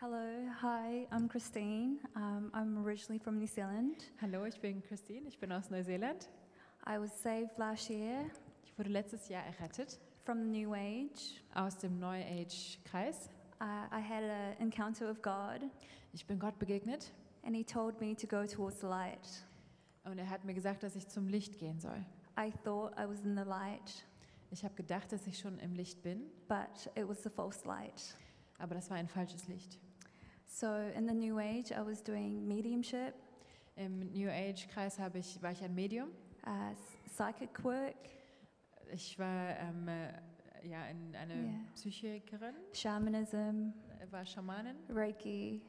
Hello, hi, I'm Christine. Um, I'm originally from New Zealand. Hallo, ich bin Christine, ich bin aus Neuseeland. I was saved last year Ich wurde letztes Jahr errettet from the New Age. aus dem New Age Kreis. Uh, I had an encounter with God, Ich bin Gott begegnet and He told me to go towards the light. und er hat mir gesagt, dass ich zum Licht gehen soll. I thought I was in the light, Ich habe gedacht, dass ich schon im Licht bin, but it was the false light. aber das war ein falsches Licht. So in the New Age, I was doing mediumship, Im New Age Kreis habe ich, war ich ein Medium. uh, psychic work, Ich war ähm, äh, ja, ein, eine Ja. Psychikerin, shamanism, äh, war Schamanin, Reiki,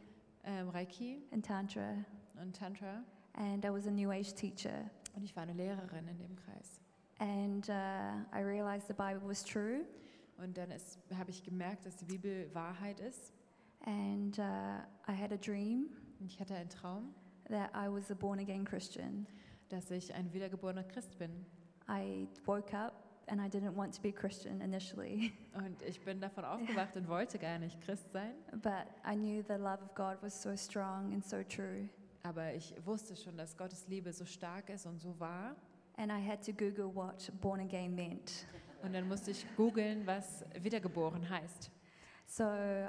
ähm, Reiki and Tantra. und Tantra. And I was a New Age teacher. Und ich war eine Lehrerin in dem Kreis. And uh, I realized the Bible was true. Und dann habe ich gemerkt, dass die Bibel Wahrheit ist. And uh, I had a dream Und ich hatte einen Traum, that I was a born again Christian. dass ich ein wiedergeborener Christ bin. I woke up and I didn't want to be Christian initially, Und ich bin davon aufgewacht und wollte gar nicht Christ sein. but I knew the love of God was so strong and so true. Aber ich wusste schon, dass Gottes Liebe so stark ist und so wahr. And I had to Google what born again meant. Und dann musste ich googeln, was wiedergeboren heißt. So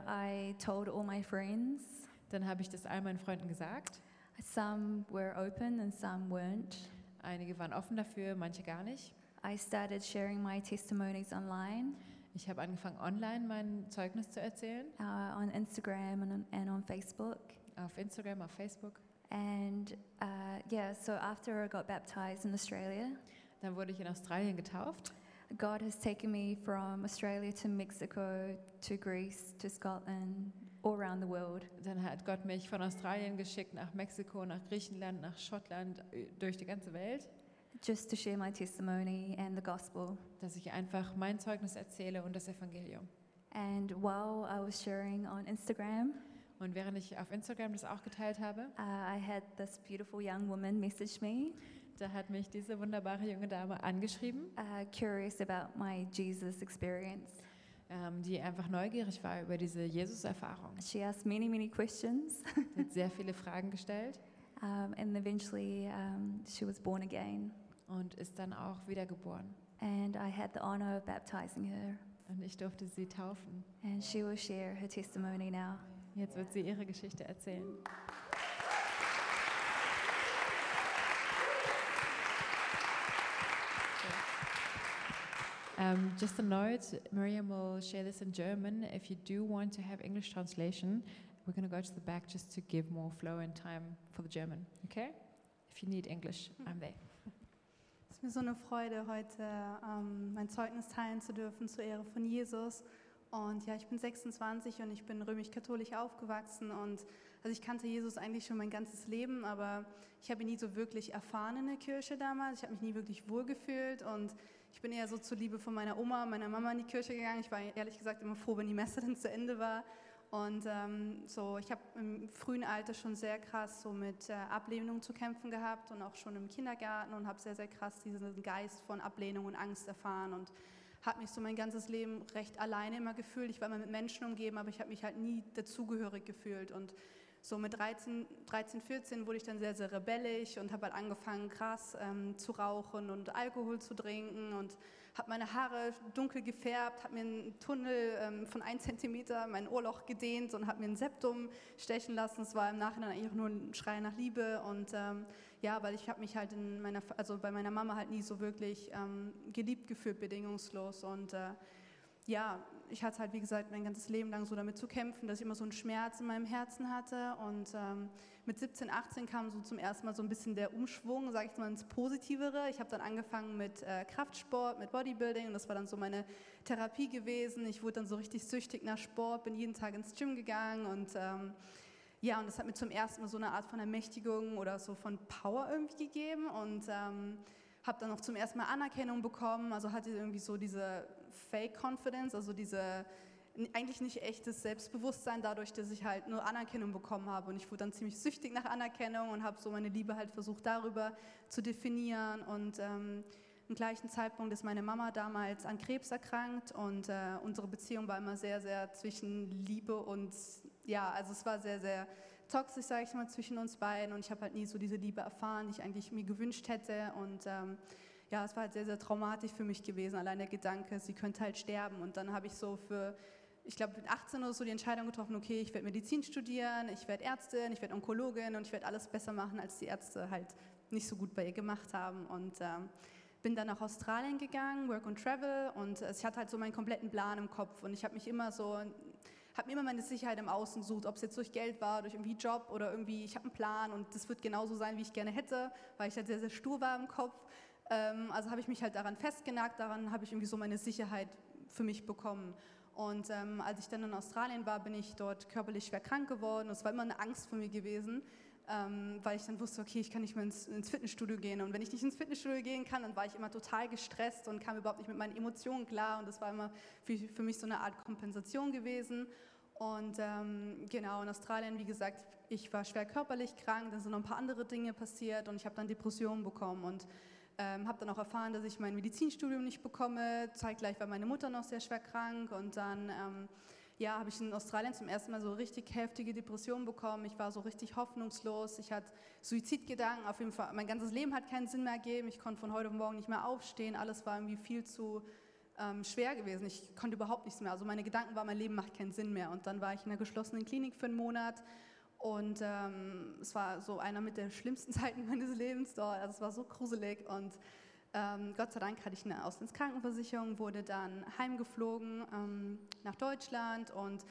I told all my friends. Dann habe ich das all meinen Freunden gesagt. Some were open and some weren't. Einige waren offen dafür, manche gar nicht. I started sharing my testimonies online Ich habe angefangen, online mein Zeugnis zu erzählen. uh, on Instagram and on, and on Facebook. Auf Instagram, auf Facebook. And uh, yeah, so after I got baptized in Australia, Dann wurde ich in Australien getauft. God has taken me from Australia to Mexico to Greece to Scotland, all around the world. Dann hat Gott mich von Australien geschickt nach Mexiko, nach Griechenland, nach Schottland, äh, durch die ganze Welt, just to share my testimony and the gospel. dass ich einfach mein Zeugnis erzähle und das Evangelium. And while I was sharing on Instagram, Und während ich auf Instagram das auch geteilt habe, uh, I had this beautiful young woman message me, da hat mich diese wunderbare junge Dame angeschrieben, uh, curious about my Jesus experience. ähm, die einfach neugierig war über diese Jesus-Erfahrung. She asked many, many questions, Sie hat sehr viele Fragen gestellt um, and eventually um, she was born again. und ist dann auch wiedergeboren. And I had the honor of baptizing her, Und ich durfte sie taufen. and she will share her testimony now. Jetzt wird sie ihre Geschichte erzählen. Um, just a note, Miriam will share this in German. If you do want to have English translation, we're going to go to the back just to give more flow and time for the German. Okay? If you need English, I'm there. Es ist mir so eine Freude, heute ähm, mein Zeugnis teilen zu dürfen zur Ehre von Jesus. Und ja, ich bin 26 und ich bin römisch-katholisch aufgewachsen und also ich kannte Jesus eigentlich schon mein ganzes Leben, aber ich habe ihn nie so wirklich erfahren in der Kirche damals. Ich habe mich nie wirklich wohlgefühlt und ich bin eher so zur Liebe von meiner Oma, meiner Mama in die Kirche gegangen. Ich war ehrlich gesagt immer froh, wenn die Messe dann zu Ende war. Und ähm, so, ich habe im frühen Alter schon sehr krass so mit äh, Ablehnung zu kämpfen gehabt und auch schon im Kindergarten und habe sehr, sehr krass diesen Geist von Ablehnung und Angst erfahren und habe mich so mein ganzes Leben recht alleine immer gefühlt. Ich war immer mit Menschen umgeben, aber ich habe mich halt nie dazugehörig gefühlt und so mit 13, 13, 14 wurde ich dann sehr, sehr rebellisch und habe halt angefangen, krass ähm, zu rauchen und Alkohol zu trinken und habe meine Haare dunkel gefärbt, habe mir einen Tunnel ähm, von 1 Zentimeter, mein Ohrloch gedehnt und habe mir ein Septum stechen lassen. Es war im Nachhinein eigentlich nur ein Schrei nach Liebe und ähm, ja, weil ich habe mich halt in meiner, also bei meiner Mama halt nie so wirklich ähm, geliebt gefühlt, bedingungslos und äh, ja, ich hatte halt, wie gesagt, mein ganzes Leben lang so damit zu kämpfen, dass ich immer so einen Schmerz in meinem Herzen hatte. Und ähm, mit 17, 18 kam so zum ersten Mal so ein bisschen der Umschwung, sage ich mal, ins Positivere. Ich habe dann angefangen mit äh, Kraftsport, mit Bodybuilding und das war dann so meine Therapie gewesen. Ich wurde dann so richtig süchtig nach Sport, bin jeden Tag ins Gym gegangen und ähm, ja, und das hat mir zum ersten Mal so eine Art von Ermächtigung oder so von Power irgendwie gegeben und ähm, habe dann auch zum ersten Mal Anerkennung bekommen, also hatte irgendwie so diese Fake Confidence, also diese eigentlich nicht echtes Selbstbewusstsein dadurch, dass ich halt nur Anerkennung bekommen habe. Und ich wurde dann ziemlich süchtig nach Anerkennung und habe so meine Liebe halt versucht darüber zu definieren. Und ähm, im gleichen Zeitpunkt ist meine Mama damals an Krebs erkrankt und äh, unsere Beziehung war immer sehr, sehr zwischen Liebe und ja, also es war sehr, sehr toxisch, sage ich mal, zwischen uns beiden. Und ich habe halt nie so diese Liebe erfahren, die ich eigentlich mir gewünscht hätte. Und ähm, ja, es war halt sehr, sehr traumatisch für mich gewesen, allein der Gedanke, sie könnte halt sterben und dann habe ich so für ich glaube, mit 18 oder so die Entscheidung getroffen, okay, ich werde Medizin studieren, ich werde Ärztin, ich werde Onkologin und ich werde alles besser machen, als die Ärzte halt nicht so gut bei ihr gemacht haben. Und ähm, bin dann nach Australien gegangen, Work and Travel und ich hatte halt so meinen kompletten Plan im Kopf und ich habe mich immer so habe mir immer meine Sicherheit im Außen gesucht, ob es jetzt durch Geld war, durch irgendwie Job oder irgendwie, ich habe einen Plan und das wird genauso sein, wie ich gerne hätte, weil ich halt sehr, sehr stur war im Kopf. Ähm, also habe ich mich halt daran festgenagt, daran habe ich irgendwie so meine Sicherheit für mich bekommen. Und ähm, als ich dann in Australien war, bin ich dort körperlich schwer krank geworden. Es war immer eine Angst für mich gewesen, ähm, weil ich dann wusste, okay, ich kann nicht mehr ins, ins, Fitnessstudio gehen. Und wenn ich nicht ins Fitnessstudio gehen kann, dann war ich immer total gestresst und kam überhaupt nicht mit meinen Emotionen klar. Und das war immer für, für mich so eine Art Kompensation gewesen. Und ähm, genau, in Australien, wie gesagt, ich war schwer körperlich krank, dann sind noch ein paar andere Dinge passiert und ich habe dann Depressionen bekommen. Und ähm, habe dann auch erfahren, dass ich mein Medizinstudium nicht bekomme. Zeitgleich war meine Mutter noch sehr schwer krank und dann ähm, ja, habe ich in Australien zum ersten Mal so richtig heftige Depressionen bekommen. Ich war so richtig hoffnungslos. Ich hatte Suizidgedanken. Auf jeden Fall, mein ganzes Leben hat keinen Sinn mehr gegeben. Ich konnte von heute auf morgen nicht mehr aufstehen. Alles war irgendwie viel zu ähm, schwer gewesen. Ich konnte überhaupt nichts mehr. Also meine Gedanken waren, mein Leben macht keinen Sinn mehr. Und dann war ich in einer geschlossenen Klinik für einen Monat und ähm, es war so einer mit der schlimmsten Zeiten meines Lebens dort. Also es war so gruselig. Und ähm, Gott sei Dank hatte ich eine Auslandskrankenversicherung, wurde dann heimgeflogen ähm, nach Deutschland und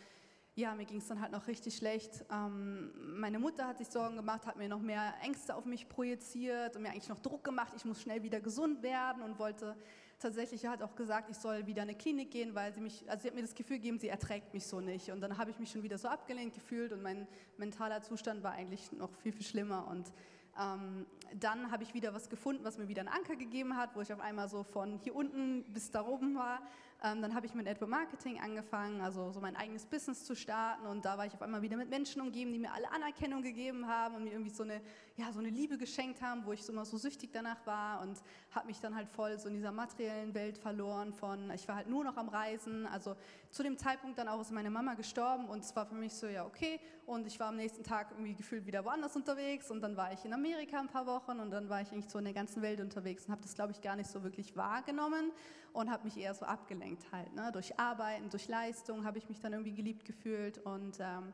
ja, mir ging es dann halt noch richtig schlecht. Ähm, meine Mutter hat sich Sorgen gemacht, hat mir noch mehr Ängste auf mich projiziert und mir eigentlich noch Druck gemacht, ich muss schnell wieder gesund werden und wollte tatsächlich hat auch gesagt, ich soll wieder in eine Klinik gehen, weil sie mich, also sie hat mir das Gefühl gegeben, sie erträgt mich so nicht. Und dann habe ich mich schon wieder so abgelehnt gefühlt und mein mentaler Zustand war eigentlich noch viel, viel schlimmer. Und ähm, dann habe ich wieder was gefunden, was mir wieder einen Anker gegeben hat, wo ich auf einmal so von hier unten bis da oben war. Ähm, dann habe ich mit Network Marketing angefangen, also so mein eigenes Business zu starten und da war ich auf einmal wieder mit Menschen umgeben, die mir alle Anerkennung gegeben haben und mir irgendwie so eine, ja, so eine Liebe geschenkt haben, wo ich so immer so süchtig danach war und habe mich dann halt voll so in dieser materiellen Welt verloren von, ich war halt nur noch am Reisen, also zu dem Zeitpunkt dann auch ist meine Mama gestorben und es war für mich so, ja okay und ich war am nächsten Tag irgendwie gefühlt wieder woanders unterwegs und dann war ich in Amerika ein paar Wochen und dann war ich eigentlich so in der ganzen Welt unterwegs und habe das glaube ich gar nicht so wirklich wahrgenommen und habe mich eher so abgelenkt halt. Ne? Durch Arbeiten, durch Leistung habe ich mich dann irgendwie geliebt gefühlt und ähm,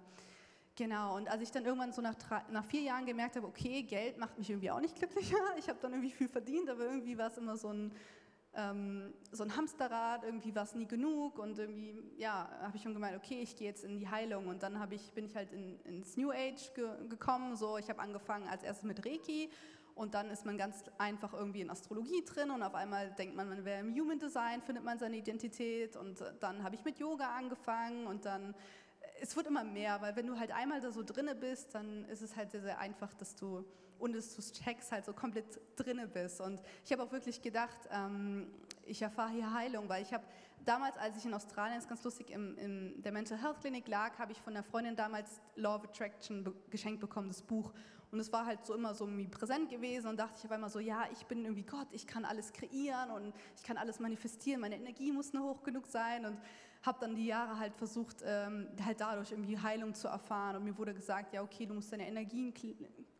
genau. Und als ich dann irgendwann so nach, nach vier Jahren gemerkt habe, okay, Geld macht mich irgendwie auch nicht glücklicher. Ich habe dann irgendwie viel verdient, aber irgendwie war es immer so ein ähm, so ein Hamsterrad, irgendwie war es nie genug und irgendwie, ja, habe ich schon gemeint, okay, ich gehe jetzt in die Heilung. Und dann ich, bin ich halt in, ins New Age ge gekommen, so, ich habe angefangen als erstes mit Reiki und dann ist man ganz einfach irgendwie in Astrologie drin und auf einmal denkt man, man wäre im Human Design, findet man seine Identität. Und dann habe ich mit Yoga angefangen und dann, es wird immer mehr, weil wenn du halt einmal da so drinne bist, dann ist es halt sehr, sehr einfach, dass du, und dass du checks halt so komplett drinne bist. Und ich habe auch wirklich gedacht, ähm, ich erfahre hier Heilung, weil ich habe damals, als ich in Australien, ist ganz lustig, im, in der Mental Health Clinic lag, habe ich von der Freundin damals Law of Attraction be geschenkt bekommen, das Buch. Und es war halt so immer so irgendwie präsent gewesen und dachte ich auf einmal so, ja, ich bin irgendwie Gott, ich kann alles kreieren und ich kann alles manifestieren, meine Energie muss nur hoch genug sein und habe dann die Jahre halt versucht, ähm, halt dadurch irgendwie Heilung zu erfahren. Und mir wurde gesagt, ja, okay, du musst deine Energien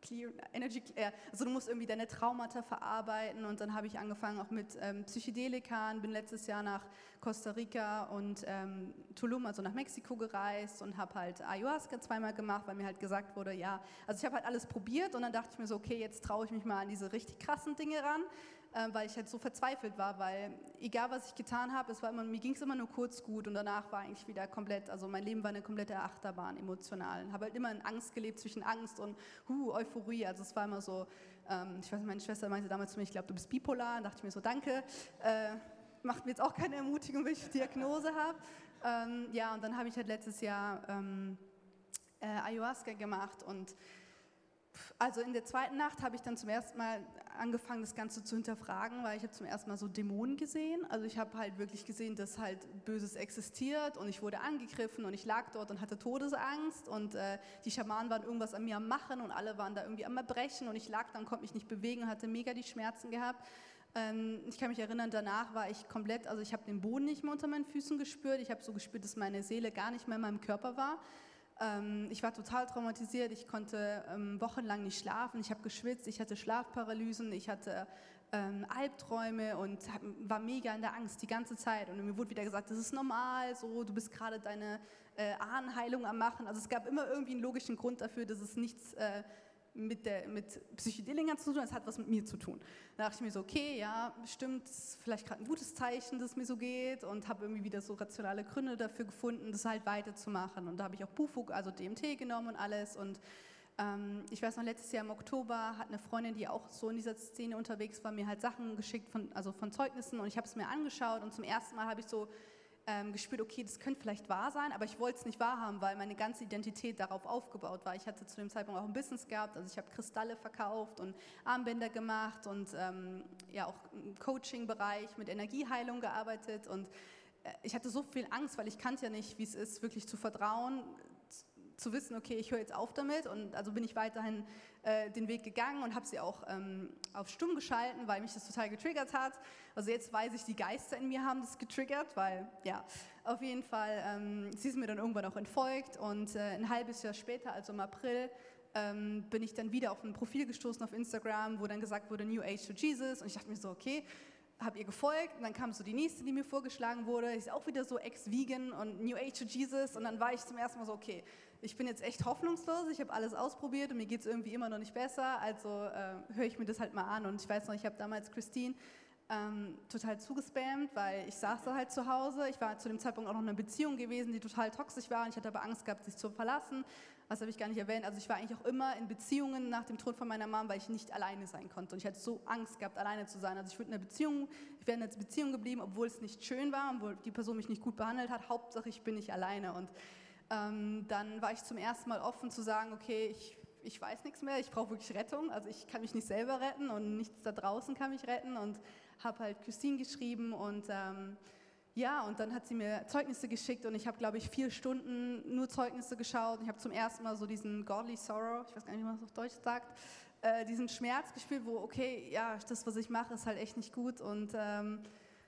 clear, Energy, äh, also du musst irgendwie deine Traumata verarbeiten. Und dann habe ich angefangen auch mit ähm, Psychedelikern, bin letztes Jahr nach Costa Rica und ähm, Tulum, also nach Mexiko gereist und habe halt Ayahuasca zweimal gemacht, weil mir halt gesagt wurde, ja, also ich habe halt alles probiert. Und dann dachte ich mir so, okay, jetzt traue ich mich mal an diese richtig krassen Dinge ran, äh, weil ich halt so verzweifelt war, weil egal was ich getan habe, es war immer, mir ging es immer nur kurz gut und danach war eigentlich wieder komplett, also mein Leben war eine komplette Achterbahn emotional. Ich Habe halt immer in Angst gelebt zwischen Angst und huh, Euphorie. Also es war immer so, ähm, ich weiß meine Schwester meinte damals zu mir, ich glaube, du bist bipolar. Und dachte ich mir so, danke. Äh, macht mir jetzt auch keine Ermutigung, wenn ich Diagnose habe. Ähm, ja, und dann habe ich halt letztes Jahr ähm, äh, Ayahuasca gemacht und also in der zweiten Nacht habe ich dann zum ersten Mal angefangen, das Ganze zu hinterfragen, weil ich habe zum ersten Mal so Dämonen gesehen. Also ich habe halt wirklich gesehen, dass halt Böses existiert und ich wurde angegriffen und ich lag dort und hatte Todesangst und äh, die Schamanen waren irgendwas an mir am Machen und alle waren da irgendwie am Erbrechen und ich lag da und konnte mich nicht bewegen hatte mega die Schmerzen gehabt. Ähm, ich kann mich erinnern, danach war ich komplett, also ich habe den Boden nicht mehr unter meinen Füßen gespürt. Ich habe so gespürt, dass meine Seele gar nicht mehr in meinem Körper war. Ähm, ich war total traumatisiert. Ich konnte ähm, wochenlang nicht schlafen. Ich habe geschwitzt. Ich hatte Schlafparalysen. Ich hatte ähm, Albträume und hab, war mega in der Angst die ganze Zeit. Und mir wurde wieder gesagt, das ist normal, so du bist gerade deine äh, Ahnenheilung am machen. Also es gab immer irgendwie einen logischen Grund dafür, dass es nichts äh, mit, der, mit Psychedelika zu tun, es hat was mit mir zu tun. Da dachte ich mir so, okay, ja, stimmt, vielleicht gerade ein gutes Zeichen, dass es mir so geht und habe irgendwie wieder so rationale Gründe dafür gefunden, das halt weiterzumachen. Und da habe ich auch Bufug, also DMT genommen und alles und ähm, ich weiß noch, letztes Jahr im Oktober hat eine Freundin, die auch so in dieser Szene unterwegs war, mir halt Sachen geschickt, von, also von Zeugnissen und ich habe es mir angeschaut und zum ersten Mal habe ich so ähm, gespürt, okay, das könnte vielleicht wahr sein, aber ich wollte es nicht wahrhaben, weil meine ganze Identität darauf aufgebaut war. Ich hatte zu dem Zeitpunkt auch ein Business gehabt, also ich habe Kristalle verkauft und Armbänder gemacht und ähm, ja auch im Coaching-Bereich mit Energieheilung gearbeitet und äh, ich hatte so viel Angst, weil ich kannte ja nicht, wie es ist, wirklich zu vertrauen, zu wissen, okay, ich höre jetzt auf damit und also bin ich weiterhin äh, den Weg gegangen und habe sie auch ähm, auf stumm geschalten, weil mich das total getriggert hat. Also jetzt weiß ich, die Geister in mir haben das getriggert, weil ja, auf jeden Fall, ähm, sie ist mir dann irgendwann auch entfolgt und äh, ein halbes Jahr später, also im April, ähm, bin ich dann wieder auf ein Profil gestoßen auf Instagram, wo dann gesagt wurde New Age to Jesus und ich dachte mir so, okay, habe ihr gefolgt und dann kam so die nächste, die mir vorgeschlagen wurde, ist auch wieder so ex-vegan und New Age to Jesus. Und dann war ich zum ersten Mal so, okay, ich bin jetzt echt hoffnungslos, ich habe alles ausprobiert und mir geht es irgendwie immer noch nicht besser, also äh, höre ich mir das halt mal an. Und ich weiß noch, ich habe damals Christine ähm, total zugespammt, weil ich saß da halt zu Hause. Ich war zu dem Zeitpunkt auch noch in einer Beziehung gewesen, die total toxisch war und ich hatte aber Angst gehabt, sich zu verlassen. Was habe ich gar nicht erwähnt. Also ich war eigentlich auch immer in Beziehungen nach dem Tod von meiner Mom, weil ich nicht alleine sein konnte. Und ich hatte so Angst gehabt, alleine zu sein. Also ich würde in einer Beziehung, ich wäre in einer Beziehung geblieben, obwohl es nicht schön war, obwohl die Person mich nicht gut behandelt hat. Hauptsache, ich bin nicht alleine. Und ähm, dann war ich zum ersten Mal offen zu sagen, okay, ich, ich weiß nichts mehr, ich brauche wirklich Rettung. Also ich kann mich nicht selber retten und nichts da draußen kann mich retten. Und habe halt Christine geschrieben und ähm, ja, und dann hat sie mir Zeugnisse geschickt und ich habe, glaube ich, vier Stunden nur Zeugnisse geschaut. Ich habe zum ersten Mal so diesen Godly Sorrow, ich weiß gar nicht, wie man das auf Deutsch sagt, äh, diesen Schmerz gespielt, wo, okay, ja, das, was ich mache, ist halt echt nicht gut und ähm,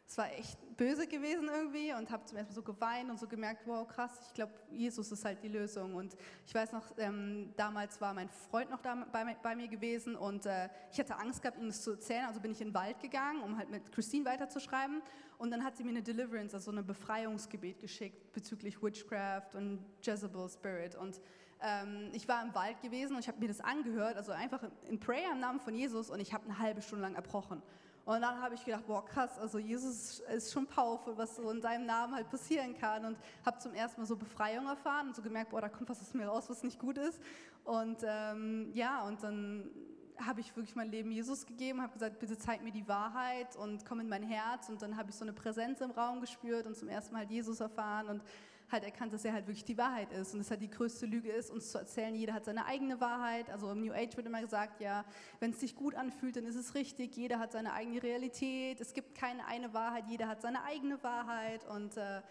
es war echt böse gewesen irgendwie und habe zum ersten Mal so geweint und so gemerkt, wow, krass, ich glaube, Jesus ist halt die Lösung. Und ich weiß noch, ähm, damals war mein Freund noch da bei, bei mir gewesen und äh, ich hatte Angst gehabt, ihm das zu erzählen, also bin ich in den Wald gegangen, um halt mit Christine weiterzuschreiben. Und dann hat sie mir eine Deliverance, also ein Befreiungsgebet geschickt bezüglich Witchcraft und Jezebel Spirit. Und ähm, ich war im Wald gewesen und ich habe mir das angehört, also einfach in Prayer im Namen von Jesus und ich habe eine halbe Stunde lang erbrochen. Und dann habe ich gedacht, boah, krass, also Jesus ist schon powerful, was so in seinem Namen halt passieren kann. Und habe zum ersten Mal so Befreiung erfahren und so gemerkt, boah, da kommt was aus mir raus, was nicht gut ist. Und ähm, ja, und dann habe ich wirklich mein Leben Jesus gegeben, habe gesagt, bitte zeig mir die Wahrheit und komm in mein Herz. Und dann habe ich so eine Präsenz im Raum gespürt und zum ersten Mal halt Jesus erfahren. Und halt erkannt, dass er halt wirklich die Wahrheit ist und dass halt die größte Lüge ist, uns zu erzählen, jeder hat seine eigene Wahrheit. Also im New Age wird immer gesagt, ja, wenn es sich gut anfühlt, dann ist es richtig, jeder hat seine eigene Realität, es gibt keine eine Wahrheit, jeder hat seine eigene Wahrheit und äh,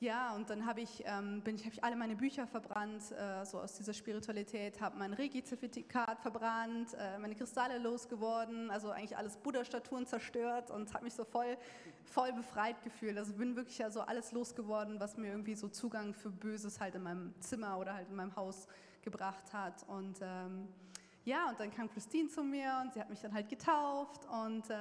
ja, und dann habe ich, ähm, ich, hab ich alle meine Bücher verbrannt, äh, so aus dieser Spiritualität, habe mein Regi-Zertifikat verbrannt, äh, meine Kristalle losgeworden, also eigentlich alles Buddha-Statuen zerstört und habe mich so voll, voll befreit gefühlt. Also bin wirklich ja so alles losgeworden, was mir irgendwie so Zugang für Böses halt in meinem Zimmer oder halt in meinem Haus gebracht hat. Und ähm, ja, und dann kam Christine zu mir und sie hat mich dann halt getauft und äh,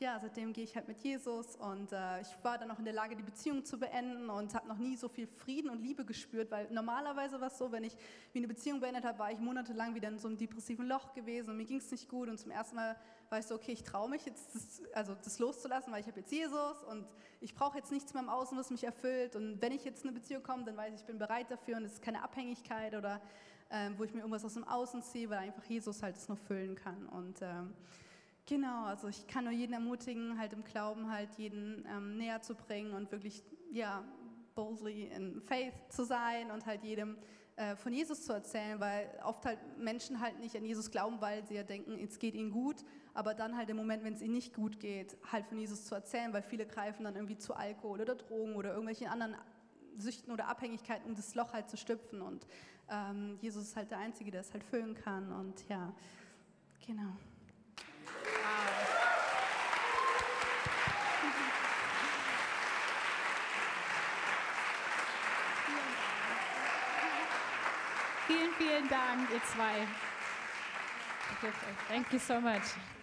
ja, seitdem gehe ich halt mit Jesus und äh, ich war dann auch in der Lage, die Beziehung zu beenden und habe noch nie so viel Frieden und Liebe gespürt, weil normalerweise war es so, wenn ich wie eine Beziehung beendet habe, war ich monatelang wieder in so einem depressiven Loch gewesen und mir ging es nicht gut und zum ersten Mal war ich so, okay, ich traue mich jetzt, das, also das loszulassen, weil ich habe jetzt Jesus und ich brauche jetzt nichts mehr im Außen, was mich erfüllt und wenn ich jetzt in eine Beziehung komme, dann weiß ich, ich bin bereit dafür und es ist keine Abhängigkeit oder wo ich mir irgendwas aus dem Außen ziehe, weil einfach Jesus halt es nur füllen kann. Und ähm, genau, also ich kann nur jeden ermutigen, halt im Glauben halt jeden ähm, näher zu bringen und wirklich, ja, boldly in Faith zu sein und halt jedem äh, von Jesus zu erzählen, weil oft halt Menschen halt nicht an Jesus glauben, weil sie ja denken, es geht ihnen gut, aber dann halt im Moment, wenn es ihnen nicht gut geht, halt von Jesus zu erzählen, weil viele greifen dann irgendwie zu Alkohol oder Drogen oder irgendwelchen anderen Süchten oder Abhängigkeiten, um das Loch halt zu stüpfen und ähm, Jesus ist halt der Einzige, der es halt füllen kann. Und ja, genau. Vielen, vielen Dank, ihr zwei. Thank you so much.